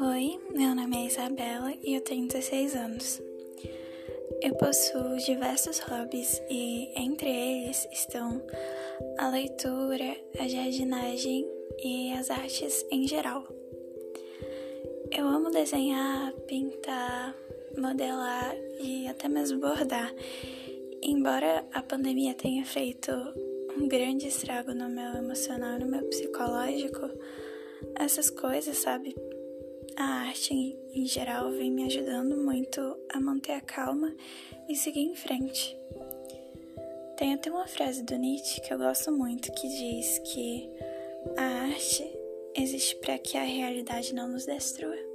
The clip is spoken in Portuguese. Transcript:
Oi, meu nome é Isabela e eu tenho 16 anos. Eu possuo diversos hobbies e entre eles estão a leitura, a jardinagem e as artes em geral. Eu amo desenhar, pintar, modelar e até mesmo bordar. Embora a pandemia tenha feito um grande estrago no meu emocional e no meu psicológico, essas coisas, sabe, a arte em geral vem me ajudando muito a manter a calma e seguir em frente. Tem até uma frase do Nietzsche que eu gosto muito que diz que a arte existe para que a realidade não nos destrua.